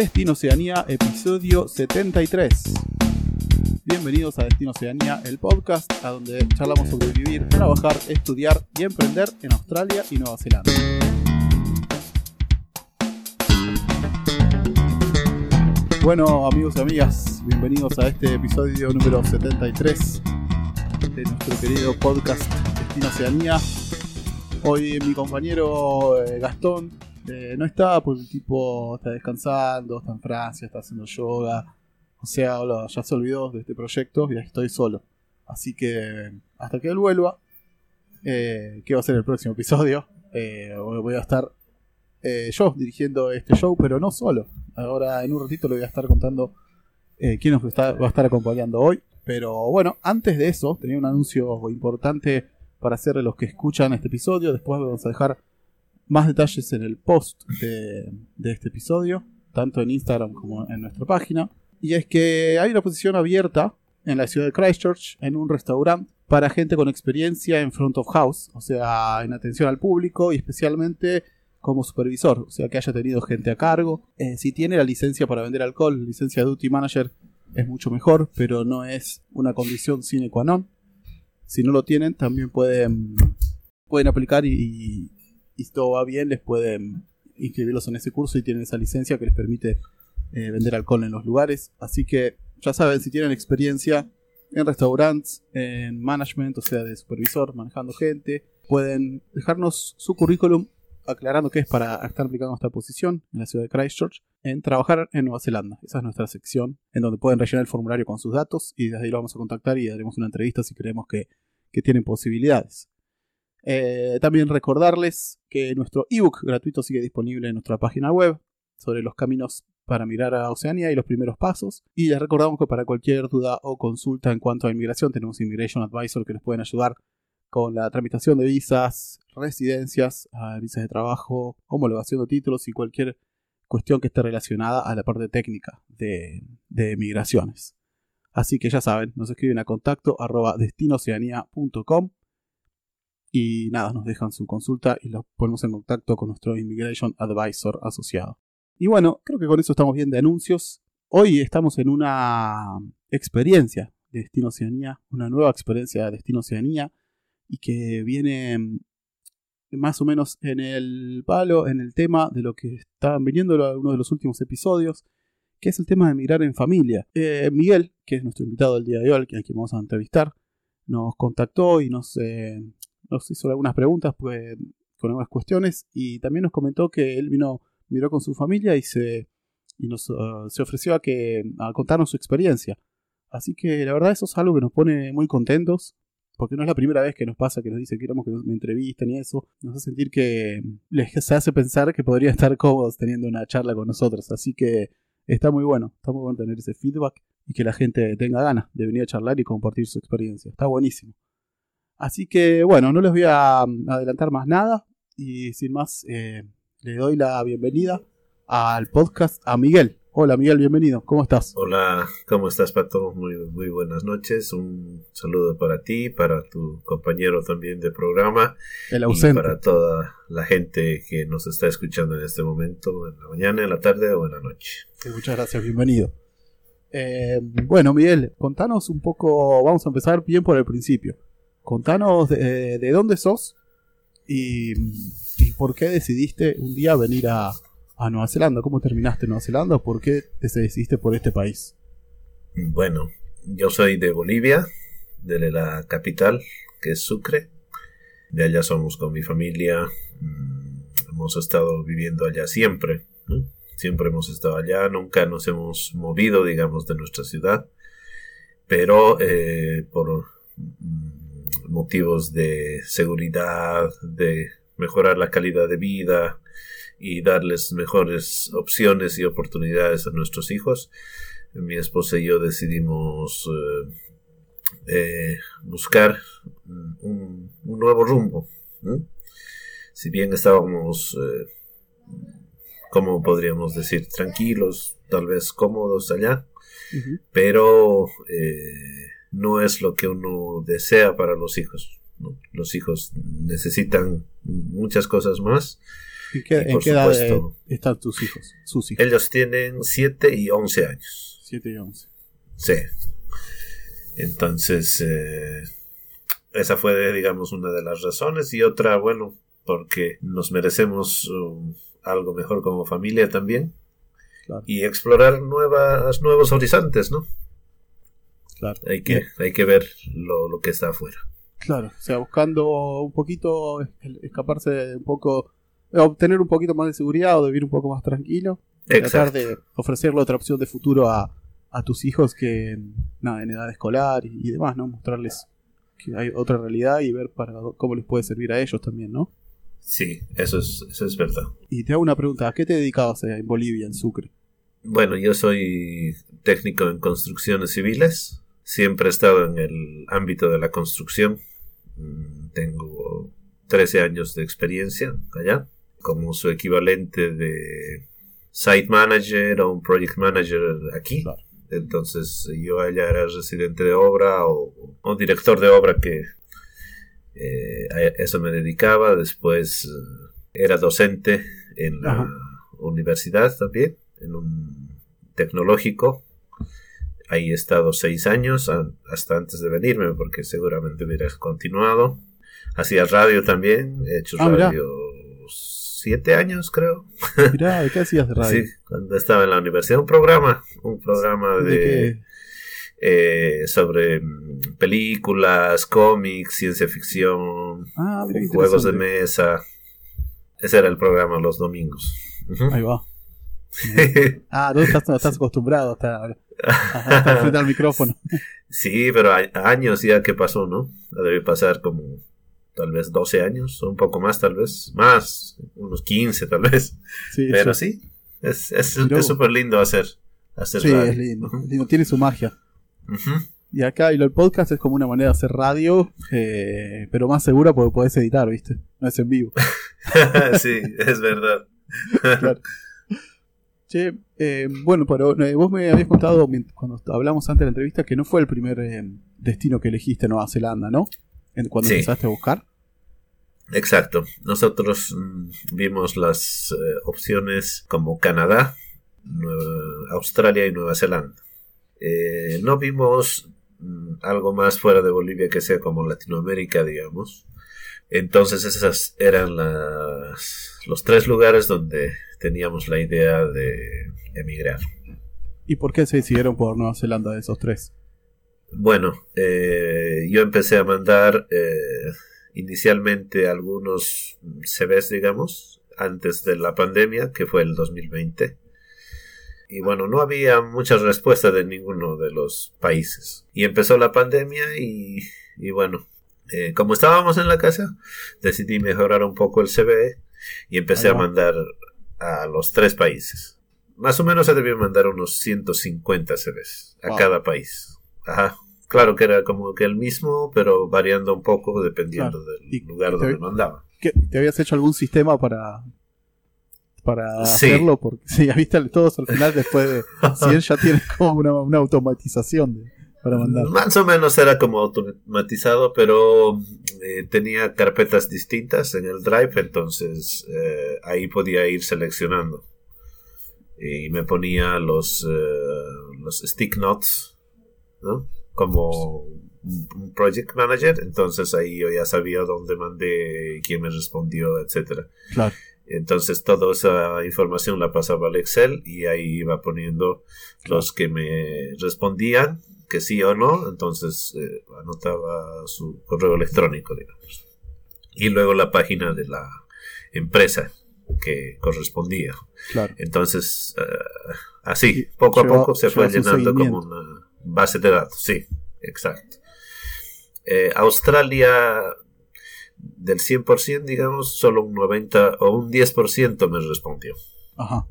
Destino Oceanía, episodio 73. Bienvenidos a Destino Oceanía, el podcast a donde charlamos sobre vivir, trabajar, estudiar y emprender en Australia y Nueva Zelanda. Bueno, amigos y amigas, bienvenidos a este episodio número 73 de nuestro querido podcast Destino Oceanía. Hoy mi compañero eh, Gastón eh, no está porque el tipo está descansando, está en Francia, está haciendo yoga. O sea, ya se olvidó de este proyecto y estoy solo. Así que hasta que él vuelva, eh, que va a ser el próximo episodio, eh, voy a estar yo dirigiendo este show, pero no solo. Ahora en un ratito le voy a estar contando quién nos va a estar acompañando hoy. Pero bueno, antes de eso, tenía un anuncio importante para hacerle los que escuchan este episodio. Después vamos a dejar más detalles en el post de, este episodio, tanto en Instagram como en nuestra página. Y es que hay una posición abierta en la ciudad de Christchurch, en un restaurante, para gente con experiencia en front of house, o sea, en atención al público y especialmente como supervisor, o sea, que haya tenido gente a cargo. Eh, si tiene la licencia para vender alcohol, licencia de duty manager, es mucho mejor, pero no es una condición sine qua non. Si no lo tienen, también pueden, pueden aplicar y, y si todo va bien, les pueden inscribirlos en ese curso y tienen esa licencia que les permite eh, vender alcohol en los lugares. Así que ya saben, si tienen experiencia en restaurantes, en management, o sea, de supervisor, manejando gente, pueden dejarnos su currículum aclarando que es para estar aplicando esta posición en la ciudad de Christchurch, en trabajar en Nueva Zelanda. Esa es nuestra sección en donde pueden rellenar el formulario con sus datos y desde ahí lo vamos a contactar y daremos una entrevista si creemos que, que tienen posibilidades. Eh, también recordarles que nuestro ebook gratuito sigue disponible en nuestra página web sobre los caminos para mirar a Oceanía y los primeros pasos. Y les recordamos que para cualquier duda o consulta en cuanto a inmigración tenemos Immigration Advisor que nos pueden ayudar con la tramitación de visas, residencias, visas de trabajo, homologación de títulos y cualquier cuestión que esté relacionada a la parte técnica de, migraciones. Así que ya saben, nos escriben a contacto y nada, nos dejan su consulta y los ponemos en contacto con nuestro Immigration Advisor asociado. Y bueno, creo que con eso estamos bien de anuncios. Hoy estamos en una experiencia de Destino Oceanía, una nueva experiencia de Destino Oceanía y que viene mm, más o menos en el palo, en el tema de lo que estaban viniendo uno de los últimos episodios, que es el tema de migrar en familia. Eh, Miguel, que es nuestro invitado del día de hoy, a quien vamos a entrevistar, nos contactó y nos, eh, nos hizo algunas preguntas pues, con algunas cuestiones y también nos comentó que él vino, miró con su familia y se, y nos, uh, se ofreció a, que, a contarnos su experiencia. Así que la verdad eso es algo que nos pone muy contentos, porque no es la primera vez que nos pasa que nos dice que queremos que me entrevisten y eso, nos hace sentir que les hace pensar que podrían estar cómodos teniendo una charla con nosotros. Así que está muy bueno, está muy bueno tener ese feedback y que la gente tenga ganas de venir a charlar y compartir su experiencia. Está buenísimo. Así que bueno, no les voy a mm, adelantar más nada y sin más eh, le doy la bienvenida al podcast a Miguel. Hola Miguel, bienvenido. ¿Cómo estás? Hola, ¿cómo estás Pato? Muy, muy buenas noches. Un saludo para ti, para tu compañero también de programa. El ausente. Y para toda la gente que nos está escuchando en este momento, en la mañana, en la tarde o en la noche. muchas gracias, bienvenido. Eh, bueno Miguel, contanos un poco, vamos a empezar bien por el principio. Contanos de, dónde sos y, por qué decidiste un día venir a, Nueva Zelanda. ¿Cómo terminaste Nueva Zelanda? ¿Por qué te decidiste por este país? Bueno, yo soy de Bolivia, de la capital, que es Sucre. De allá somos con mi familia. Mm, hemos estado viviendo allá siempre. Siempre hemos estado allá. Nunca nos hemos movido, digamos, de nuestra ciudad. Pero eh, por mm, motivos de seguridad, de mejorar la calidad de vida y darles mejores opciones y oportunidades a nuestros hijos. Mi esposa y yo decidimos eh, eh, buscar un, nuevo rumbo. Si bien estábamos, eh, como podríamos decir, tranquilos, tal vez cómodos allá, pero no es lo que uno desea para los hijos. Los hijos necesitan muchas cosas más ¿En qué, Y en por qué edad supuesto- eh, están tus hijos? Sus hijos. Ellos tienen 7 y 11 años. 7 y 11. Sí. Entonces, eh, esa fue, digamos, una de las razones. Y otra, bueno, porque nos merecemos um, algo mejor como familia también. Claro. Y explorar nuevas, nuevos horizontes, ¿no? Claro. Hay que, hay que ver lo, lo que está afuera. Claro, o sea, buscando un poquito es- escaparse de un poco, obtener un poquito más de seguridad o de vivir un poco más tranquilo. Tratar de ofrecerle otra opción de futuro a, a tus hijos que nada, en edad escolar y, y demás, ¿no? Mostrarles que hay otra realidad y ver para cómo les puede servir a ellos también, ¿no? Sí, eso es, eso es verdad. Y te hago una pregunta, ¿a qué te dedicabas en Bolivia, en Sucre? Bueno, yo soy técnico en construcciones civiles. Siempre he estado en el ámbito de la construcción. Mm, Tengo 13 años de experiencia allá, como su equivalente de site manager o un project manager aquí. Claro. Entonces yo allá era residente de obra o, o director de obra que eh, a eso me dedicaba. Después eh, era docente en la Ajá. universidad también, en un tecnológico. Ahí he estado seis años, hasta antes de venirme, porque seguramente hubiera continuado. Hacía radio también, he hecho Ah, mirá. radio siete años, creo. Mirá, ¿de qué hacías de radio? Sí, cuando estaba en la universidad. Un programa, un programa ¿De eh, sobre mm, películas, cómics, ciencia ficción, Ah, mira juegos de mesa. Ese era el programa los domingos. Ahí va. Ah, no estás, estás acostumbrado a estar, frente al micrófono. sí, pero hay años ya que pasó, ¿no? Debe pasar como tal vez 12 años, o un poco más tal vez, más, unos 15 tal vez. Sí, Pero sí. sí, es es Mirá es súper lindo hacer, hacer Sí, radio. es lindo, es Tiene su magia. Y acá y lo- el podcast es como una manera de hacer radio, eh, pero más segura porque podés editar, ¿viste? No es en vivo. sí, es verdad. Claro. Che, eh, bueno, pero eh, vos me habías contado cuando hablamos antes de la entrevista que no fue el primer eh, destino que elegiste Nueva Zelanda, ¿no? En- cuando Sí. empezaste a buscar. Exacto. Nosotros mm, vimos las eh, opciones como Canadá, Nueva- Australia y Nueva Zelanda. Eh, no vimos mm, algo más fuera de Bolivia que sea como Latinoamérica, digamos. Entonces esas eran las, los tres lugares donde teníamos la idea de emigrar. ¿Y por qué se decidieron por Nueva Zelanda de esos tres? Bueno, eh, yo empecé a mandar eh, inicialmente algunos CVs, digamos, antes de la pandemia, que fue el 2020. Y bueno, no había muchas respuestas de ninguno de los países. Y empezó la pandemia y, y bueno, eh, como estábamos en la casa, decidí mejorar un poco el CV y empecé a mandar a los tres países. Más o menos se debían mandar unos 150 CVs a Wow. cada país. Ajá. Claro que era como que el mismo, pero variando un poco dependiendo Claro. del lugar donde mandaba. ¿Qué- ¿Te habías hecho algún sistema para para Sí. hacerlo? Porque sí, ya viste todos al final después de 100 ya tienes como una, una automatización de- para mandar. Más o menos era como automatizado, pero eh, tenía carpetas distintas en el Drive, entonces eh, ahí podía ir seleccionando. Y me ponía los, eh, los stick notes, ¿no? Como un project manager, entonces ahí yo ya sabía dónde mandé, quién me respondió, etcétera. Claro. Entonces toda esa información la pasaba al Excel y ahí iba poniendo los que me respondían que sí o no, entonces eh, anotaba su correo electrónico, digamos. Y luego la página de la empresa que correspondía. Claro. Entonces, eh, así, poco a poco se fue llenando como una base de datos, sí, exacto. Eh, Australia, del 100%, digamos, solo un 90 o un 10% me respondió. Ajá.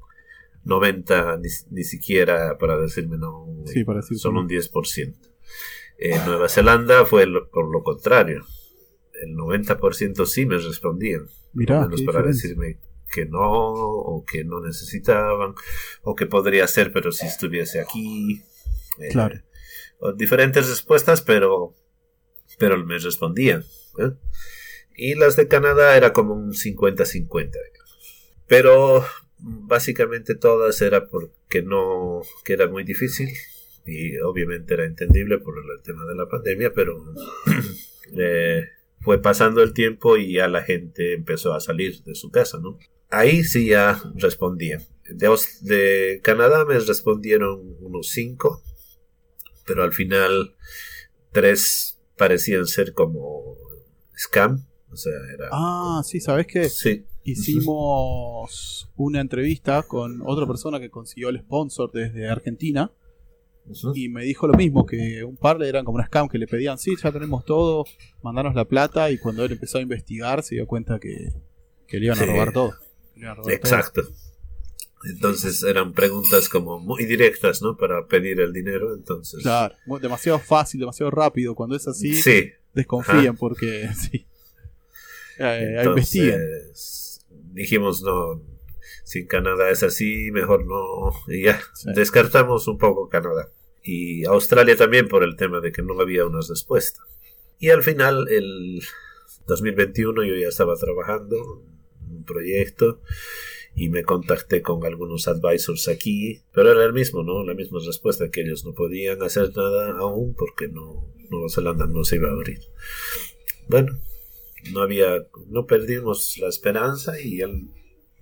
90 ni, ni siquiera para decirme no, Sí, para decir solo no. un 10%. En Nueva Zelanda fue lo- por lo contrario. El 90% sí me respondían. Lo menos para diferencia. decirme que no, o que no necesitaban, o que podría ser, pero si estuviese aquí. Eh, Claro. diferentes respuestas, pero, pero me respondían. ¿eh? Y las de Canadá era como un 50-50. digamos. Pero básicamente todas era porque no, que era muy difícil y obviamente era entendible por el tema de la pandemia, pero eh, fue pasando el tiempo y ya la gente empezó a salir de su casa, ¿no? Ahí sí ya respondía. De, de Canadá me respondieron unos cinco, pero al final tres parecían ser como scam. O sea, era. Ah, sí, ¿sabes qué? Sí. Hicimos una entrevista con otra persona que consiguió el sponsor desde Argentina. Y me dijo lo mismo, que un par eran como un scam que le pedían, sí, ya tenemos todo, mandanos la plata. Y cuando él empezó a investigar, se dio cuenta que, le iban a robar todo. Exacto. Entonces eran preguntas como muy directas, ¿no? Para pedir el dinero, entonces... Claro, demasiado fácil, demasiado rápido. Cuando es así, sí. desconfían porque sí. Eh, entonces, dijimos, no, si Canadá es así, mejor no. Y ya, descartamos un poco Canadá. Y Australia también por el tema de que no había una respuesta. Y al final, el 2021, yo ya estaba trabajando en un proyecto y me contacté con algunos advisors aquí, pero era el mismo, ¿no? La misma respuesta que ellos no podían hacer nada aún porque no, Nueva Zelanda no se iba a abrir. Bueno, no había, no perdimos la esperanza y en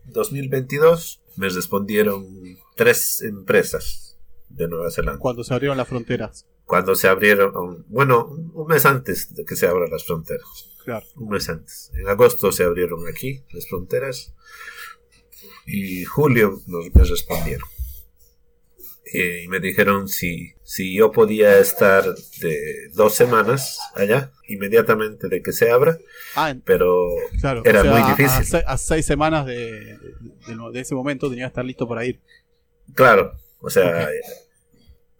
2022 me respondieron tres empresas de Nueva Zelanda. Cuando se abrieron las fronteras. Cuando se abrieron, bueno, un mes antes de que se abran las fronteras. Claro. Un mes antes. En agosto se abrieron aquí las fronteras y julio nos, respondieron. Eh, y me dijeron si, si yo podía estar de dos semanas allá, inmediatamente de que se abra, ah, pero era muy difícil. A, seis semanas de, de, ese momento tenía que estar listo para ir. Claro, o sea,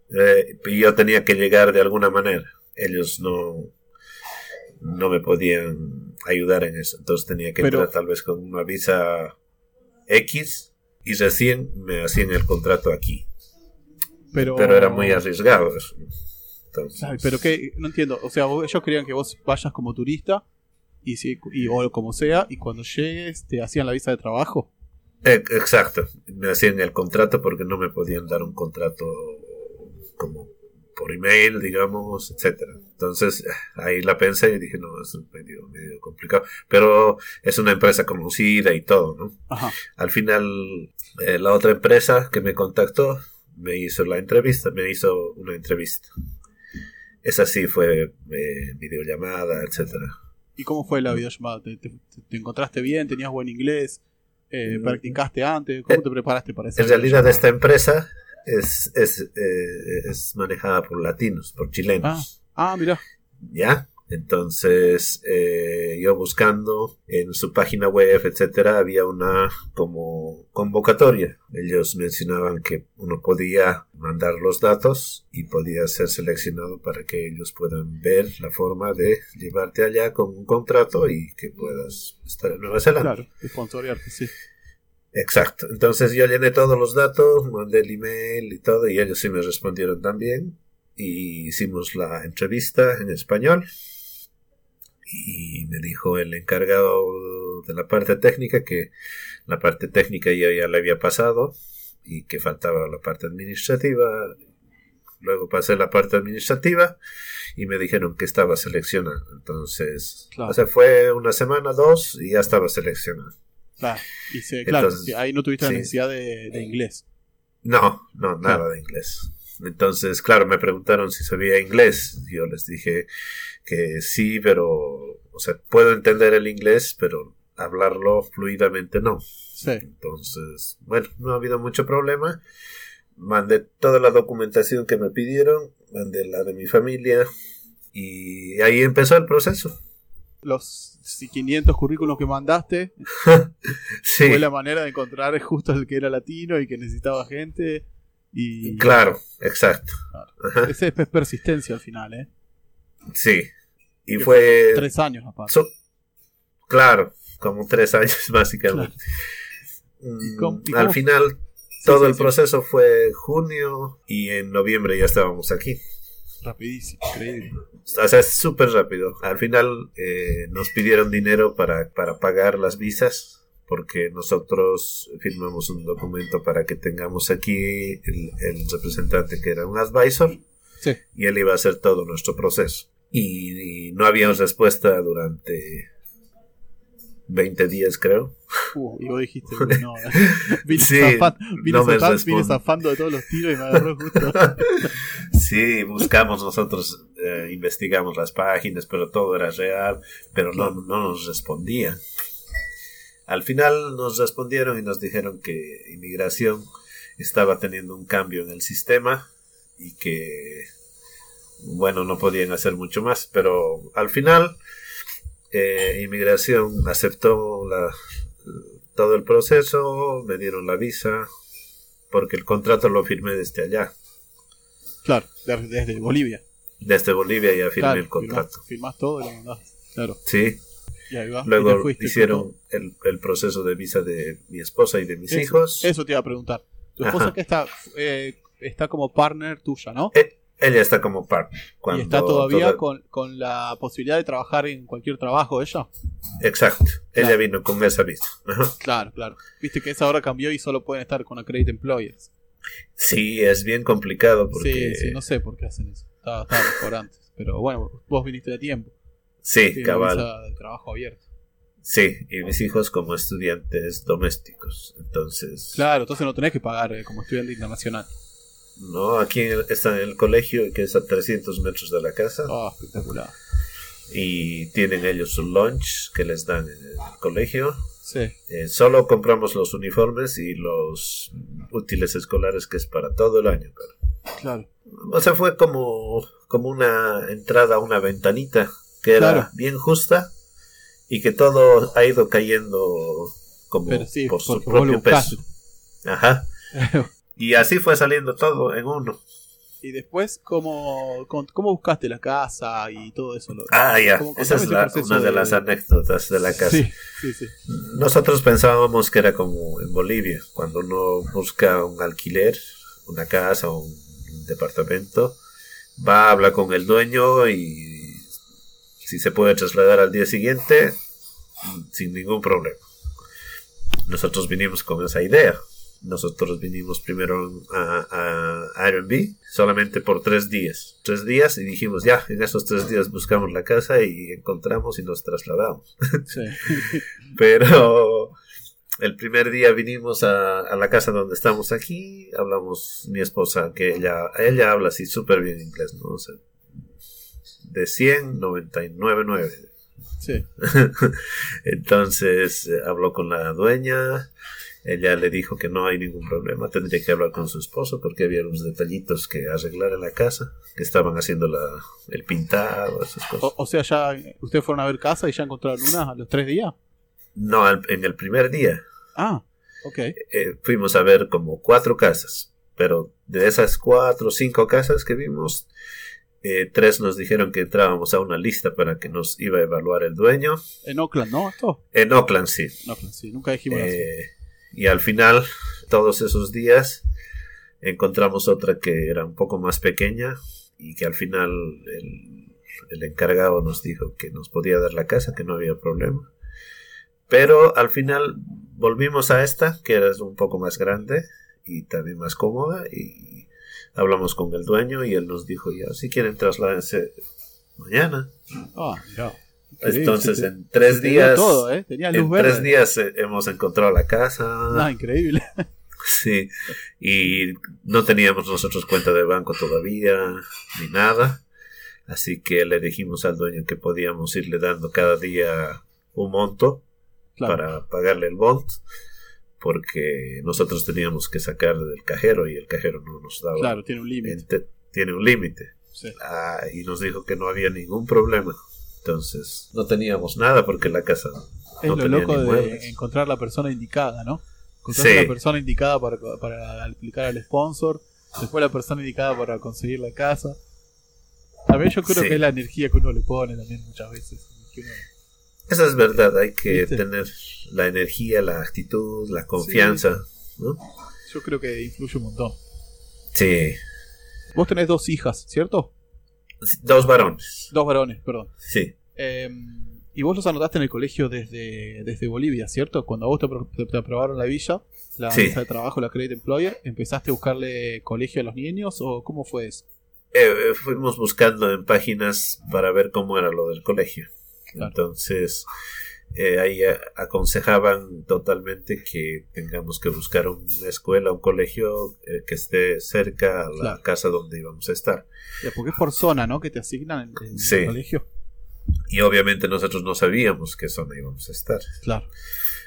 eh, yo tenía que llegar de alguna manera. Ellos no, no me podían ayudar en eso, entonces tenía que entrar tal vez con una visa X y recién me hacían el contrato aquí. Pero, era muy arriesgado eso. pero que no entiendo, o sea, ellos querían que vos vayas como turista y, si, y o como sea y cuando llegues te hacían la visa de trabajo. E, exacto, me hacían el contrato porque no me podían dar un contrato como por email, digamos, etcétera. Entonces ahí la pensé y dije, no, es medio, medio complicado. Pero es una empresa conocida y todo, ¿no? Al final, eh, la otra empresa que me contactó me hizo la entrevista, me hizo una entrevista. Esa sí fue eh, videollamada, etcétera. ¿Y cómo fue la videollamada? ¿Te, encontraste bien? ¿Tenías buen inglés? Eh, mm. ¿Practicaste antes? ¿Cómo te preparaste para eso? En realidad, esta empresa es, es, eh, es manejada por latinos, por chilenos. Ah, ah mira. ¿Ya? Entonces, eh, yo buscando en su página web, etcétera, había una como convocatoria. Ellos mencionaban que uno podía mandar los datos y podía ser seleccionado para que ellos puedan ver la forma de llevarte allá con un contrato y que puedas estar en Nueva Zelanda. Claro, sponsorearte, sí. Exacto. Entonces yo llené todos los datos, mandé el email y todo, y ellos sí me respondieron también. Y hicimos la entrevista en español. Y me dijo el encargado de la parte técnica que la parte técnica yo ya le había pasado y que faltaba la parte administrativa. Luego pasé la parte administrativa y me dijeron que estaba seleccionado. Entonces, o sea, fue una semana, dos y ya estaba seleccionado. Claro, y claro ahí no tuviste la necesidad de, inglés. No, no, nada de inglés. Entonces, claro, me preguntaron si sabía inglés. Yo les dije que sí, pero, o sea, puedo entender el inglés, pero hablarlo fluidamente no. Sí. Entonces, bueno, no ha habido mucho problema. Mandé toda la documentación que me pidieron, mandé la de mi familia y ahí empezó el proceso los 500 currículos que mandaste fue la manera de encontrar justo el que era latino y que necesitaba gente. Y, claro, exacto. Esa es persistencia al final, ¿eh? Sí. Y fue... Tres años aparte. claro, como tres años básicamente. Al final, todo el proceso fue junio y en noviembre ya estábamos aquí. Rapidísimo, increíble. O sea, es súper rápido. Al final eh, nos pidieron dinero para, para pagar las visas, porque nosotros firmamos un documento para que tengamos aquí el, el representante que era un advisor Sí. y él iba a hacer todo nuestro proceso. Y, y no había respuesta durante 20 días, creo. Uh, y vos dijiste, no, vine, Sí, zafando, vine, no me zafando, vine responde. zafando de todos los tiros y me agarró justo. Sí, buscamos nosotros, eh, investigamos las páginas, pero todo era real, pero no, no nos respondían. Al final nos respondieron y nos dijeron que inmigración estaba teniendo un cambio en el sistema y que, bueno, no podían hacer mucho más, pero al final eh, inmigración aceptó la, todo el proceso, me dieron la visa, porque el contrato lo firmé desde allá. Claro, de- desde Bolivia. Desde Bolivia ya firmé Claro, el contrato. Firmás, firmás todo y lo mandás. Claro. Sí, Y ahí va. y te luego fuiste hicieron el, el proceso de visa de mi esposa y de mis Eso, hijos. Eso te iba a preguntar. Tu esposa Ajá. que está, eh, está como partner tuya, ¿no? Eh, ella está como partner. y está todavía toda- con, con la posibilidad de trabajar en cualquier trabajo ella. Exacto, ella vino con esa visa. Ajá. Claro, claro. Viste que esa ahora cambió y solo pueden estar con Accredit Employers. Sí, es bien complicado porque... Sí, sí, no sé por qué hacen eso. Estaba, estaba mejor antes. Pero bueno, vos viniste de tiempo. Sí, cabal. de trabajo abierto. Sí, y mis hijos como estudiantes domésticos. Entonces, Claro, entonces no tenés que pagar eh, como estudiante internacional. no, aquí está en el colegio que es a 300 metros de la casa. Ah, espectacular. Y tienen ellos su lunch que les dan en el colegio. Sí, Eh, solo compramos los uniformes y los útiles escolares que es para todo el año. pero- claro. O sea, fue como, como una entrada a una ventanita que era Claro. bien justa y que todo ha ido cayendo como sí, por su propio peso. Ajá. Y así fue saliendo todo en uno. y después, ¿cómo, cómo, buscaste la casa y todo eso? Ah, ya. ¿Cómo- Esa es la- una de, de- las anécdotas de la casa. Sí, sí, sí. Nosotros pensábamos que era como en Bolivia, cuando uno busca un alquiler, una casa o un departamento, va, habla con el dueño y si se puede trasladar al día siguiente, sin ningún problema. Nosotros vinimos con esa idea. Nosotros vinimos primero a, a Airbnb solamente por tres días. Tres días y dijimos, ya, en esos tres días buscamos la casa y encontramos y nos trasladamos. sí. Pero el primer día vinimos a, a la casa donde estamos aquí, hablamos mi esposa, que ella, ella habla así súper bien inglés, ¿no? O sea, de 100, 99, 9. sí. Entonces eh, habló con la dueña, ella le dijo que no hay ningún problema, tendría que hablar con su esposo porque había unos detallitos que arreglar en la casa, que estaban haciendo la, el pintado, esas cosas. O, o sea, ya ustedes fueron a ver casa y ya encontraron una a los tres días. No, al- en el primer día. Ah, ok. eh, fuimos a ver como cuatro casas, pero de esas cuatro o cinco casas que vimos, eh, tres nos dijeron que entrábamos a una lista para que nos iba a evaluar el dueño. En Oakland, ¿no? Esto. En Oakland, sí. En Oakland, sí. Nunca dijimos. Eh, y al final, todos esos días, encontramos otra que era un poco más pequeña y que al final el, el encargado nos dijo que nos podía dar la casa, que no había problema. Pero al final volvimos a esta, que era un poco más grande y también más cómoda, y hablamos con el dueño y él nos dijo, ya, si quieren trasladarse mañana. Ah, Entonces te- en tres días... todo, ¿eh? Tenía luz En verde. tres días eh, hemos encontrado la casa. Ah, increíble. Sí, y no teníamos nosotros cuenta de banco todavía, ni nada. Así que le dijimos al dueño que podíamos irle dando cada día un monto Claro. para pagarle el bond, porque nosotros teníamos que sacar del cajero y el cajero no nos daba. Claro, tiene un límite. Tiene un límite. Sí. Ah, y nos dijo que no había ningún problema. Entonces, no teníamos nada porque la casa Es no lo tenía loco ni de muebles. encontrar la persona indicada, ¿no? Encontrar Sí. la persona indicada para, para aplicar al sponsor, después la persona indicada para conseguir la casa. También yo creo Sí. que es la energía que uno le pone también muchas veces. que uno- Esa es verdad, hay que ¿Viste? tener la energía, la actitud, la confianza. ¿no? yo creo que influye un montón. Sí. Vos tenés dos hijas, ¿cierto? Dos varones. Dos varones, perdón. Sí. Eh, Y vos los anotaste en el colegio desde, desde Bolivia, ¿cierto? Cuando a vos te, te- aprobaron la villa, la Sí. visa de trabajo, la Credit Employer, ¿empezaste a buscarle colegio a los niños o cómo fue eso? Eh, eh, fuimos buscando en páginas para ver cómo era lo del colegio. Claro. Entonces, eh, ahí aconsejaban totalmente que tengamos que buscar una escuela, un colegio eh, que esté cerca a la Claro. casa donde íbamos a estar. Ya, porque es por zona, ¿no? Que te asignan en, en Sí. el colegio. Y obviamente nosotros no sabíamos qué zona íbamos a estar. Claro.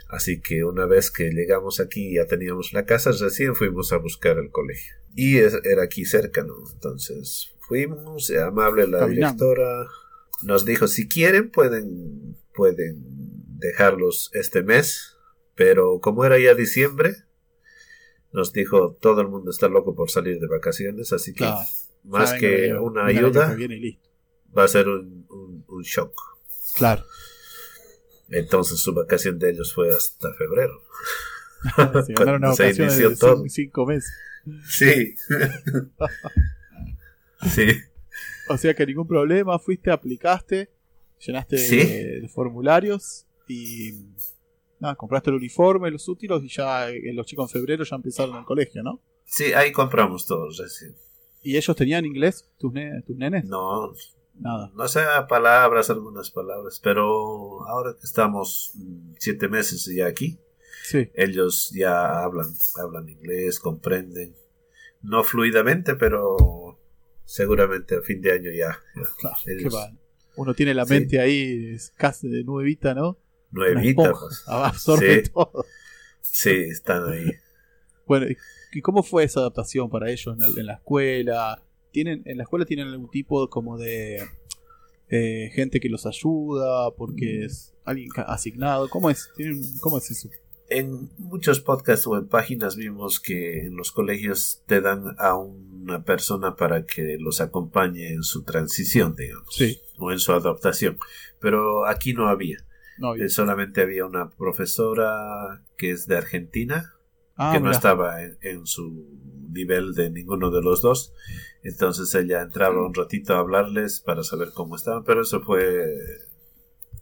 Así que una vez que llegamos aquí y ya teníamos la casa, recién fuimos a buscar el colegio. Y es- era aquí cerca, ¿no? Entonces fuimos, amable la Caminando. directora, nos dijo, si quieren pueden, pueden dejarlos este mes, pero como era ya diciembre, nos dijo, todo el mundo está loco por salir de vacaciones, así que Claro. más que una ayuda, va a ser un, un- un shock. Claro. Entonces su vacación de ellos fue hasta febrero. Se una inició de todo. cinco meses. Sí. sí. O sea que ningún problema, fuiste, aplicaste, llenaste Sí. eh, formularios y nada, compraste el uniforme, los útiles y ya eh, los chicos en febrero ya empezaron el colegio, ¿no? Sí, ahí compramos todos recién. ¿Y ellos tenían inglés, tus, ne- tus nenes? No, Nada. no sé palabras, algunas palabras, pero ahora que estamos mm, siete meses ya aquí, Sí, ellos ya hablan, hablan inglés, comprenden. No fluidamente, pero seguramente a fin de año ya. claro, Ellos-. Uno tiene la Sí. mente ahí casi de nuevita, ¿no? Nuevita, pues. absorbe Sí. todo. Sí, están ahí. Bueno, ¿y- ¿y cómo fue esa adaptación para ellos en la, en la escuela? ¿Tienen, ¿En la escuela tienen algún tipo como de eh, gente que los ayuda? Porque es alguien asignado. ¿Cómo es? ¿Tienen, ¿Cómo es eso? En muchos podcasts o en páginas vimos que en los colegios te dan a una persona para que los acompañe en su transición, digamos, Sí. o en su adaptación. Pero aquí no había. No, Eh, solamente había una profesora que es de Argentina, ah, que no estaba en, en su nivel de ninguno de los dos. Entonces ella entraba un ratito a hablarles para saber cómo estaban, pero eso fue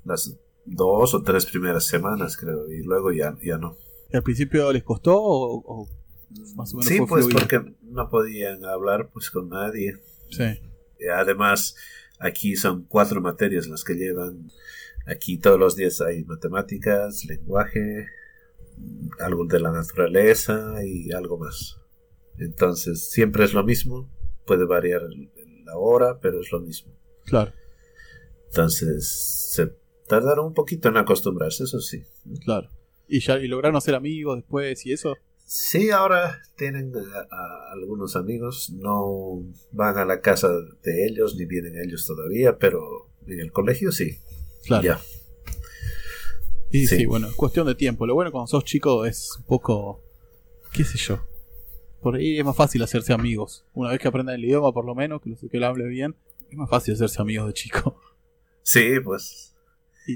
las dos o tres primeras semanas, creo, y luego ya, ya no. ¿Y ¿Al principio les costó o, o más o menos Sí, pues fluido? porque no podían hablar pues con nadie. Sí, Y Además, aquí son cuatro materias las que llevan. Aquí todos los días hay matemáticas, lenguaje, algo de la naturaleza y algo más. Entonces, siempre es lo mismo. Puede variar la hora, pero es lo mismo. claro, Entonces, se tardaron un poquito en acostumbrarse, eso sí. claro. ¿Y, ya, ¿Y lograron ser amigos después y eso? Sí, ahora tienen a, a algunos amigos, no van a la casa de ellos ni vienen ellos todavía, pero en el colegio sí. Claro. Ya. Y sí. Sí. bueno, es cuestión de tiempo. Lo bueno cuando sos chico es un poco, qué sé yo. Por ahí es más fácil hacerse amigos. Una vez que aprendan el idioma, por lo menos, que, lo, que lo hable bien, es más fácil hacerse amigos de chico. Sí, pues.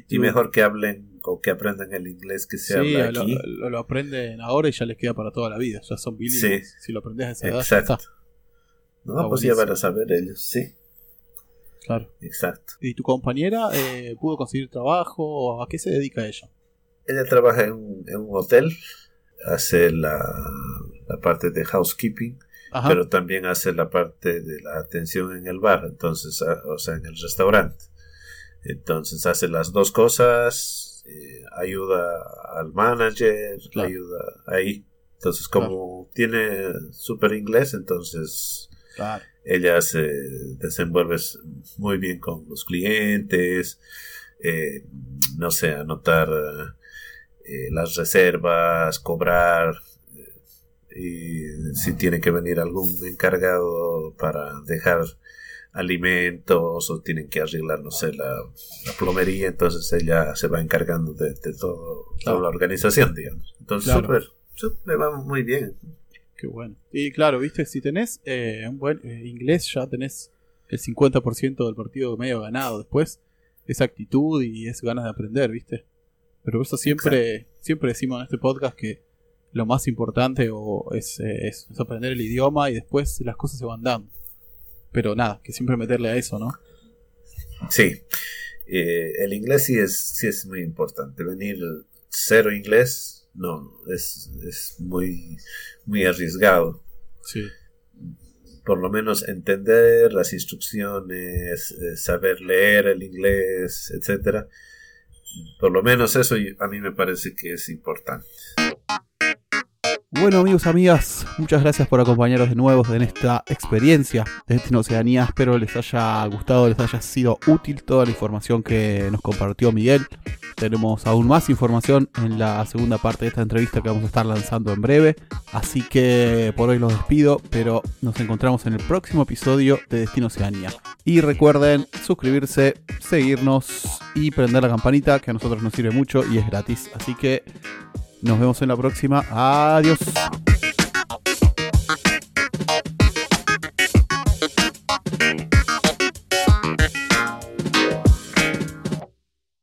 Y, mejor que hablen o que aprendan el inglés que se sí, habla lo, aquí. lo- lo aprenden ahora y ya les queda para toda la vida. Ya son bilingües. Sí. Si lo aprendes a esa edad, ya Exacto. está. No, Está pues ya buenísimo. van a saber ellos, sí, Claro. exacto. ¿Y tu compañera eh, pudo conseguir trabajo? ¿O ¿A qué se dedica ella? Ella trabaja en, un- en un hotel, hace la, la parte de housekeeping, Ajá. pero también hace la parte de la atención en el bar, entonces, ah, o sea, en el restaurante. Entonces hace las dos cosas, eh, ayuda al manager, Claro. ayuda ahí. Entonces, como tiene súper inglés, entonces Claro. ella se desenvuelve muy bien con los clientes, eh, no sé, anotar eh, las reservas, cobrar, y si tiene que venir algún encargado para dejar alimentos o tienen que arreglar, no sé, la, la plomería, entonces ella se va encargando de, de todo, Claro. toda la organización, digamos. Entonces, Claro. súper, va muy bien. Qué bueno. Y claro, viste, si tenés eh, un buen eh, inglés, ya tenés el 50% del partido medio ganado. Después, es actitud y es ganas de aprender, viste. Pero eso siempre, siempre decimos en este podcast que lo más importante o es, eh, es- es aprender el idioma y después las cosas se van dando. Pero nada, que siempre meterle a eso, ¿no? Sí. Eh, el inglés sí es, sí es muy importante. Venir cero inglés, no, es, es muy, muy arriesgado. Sí. Por lo menos entender las instrucciones, eh, saber leer el inglés, etcétera. Por lo menos eso a mí me parece que es importante. Bueno amigos, amigas, muchas gracias por acompañarnos de nuevo en esta experiencia de Destino Oceanía. Espero les haya gustado, les haya sido útil toda la información que nos compartió Miguel. Tenemos aún más información en la segunda parte de esta entrevista que vamos a estar lanzando en breve. Así que por hoy los despido, pero nos encontramos en el próximo episodio de Destino Oceanía. Y recuerden suscribirse, seguirnos y prender la campanita que a nosotros nos sirve mucho y es gratis. Así que nos vemos en la próxima. Adiós.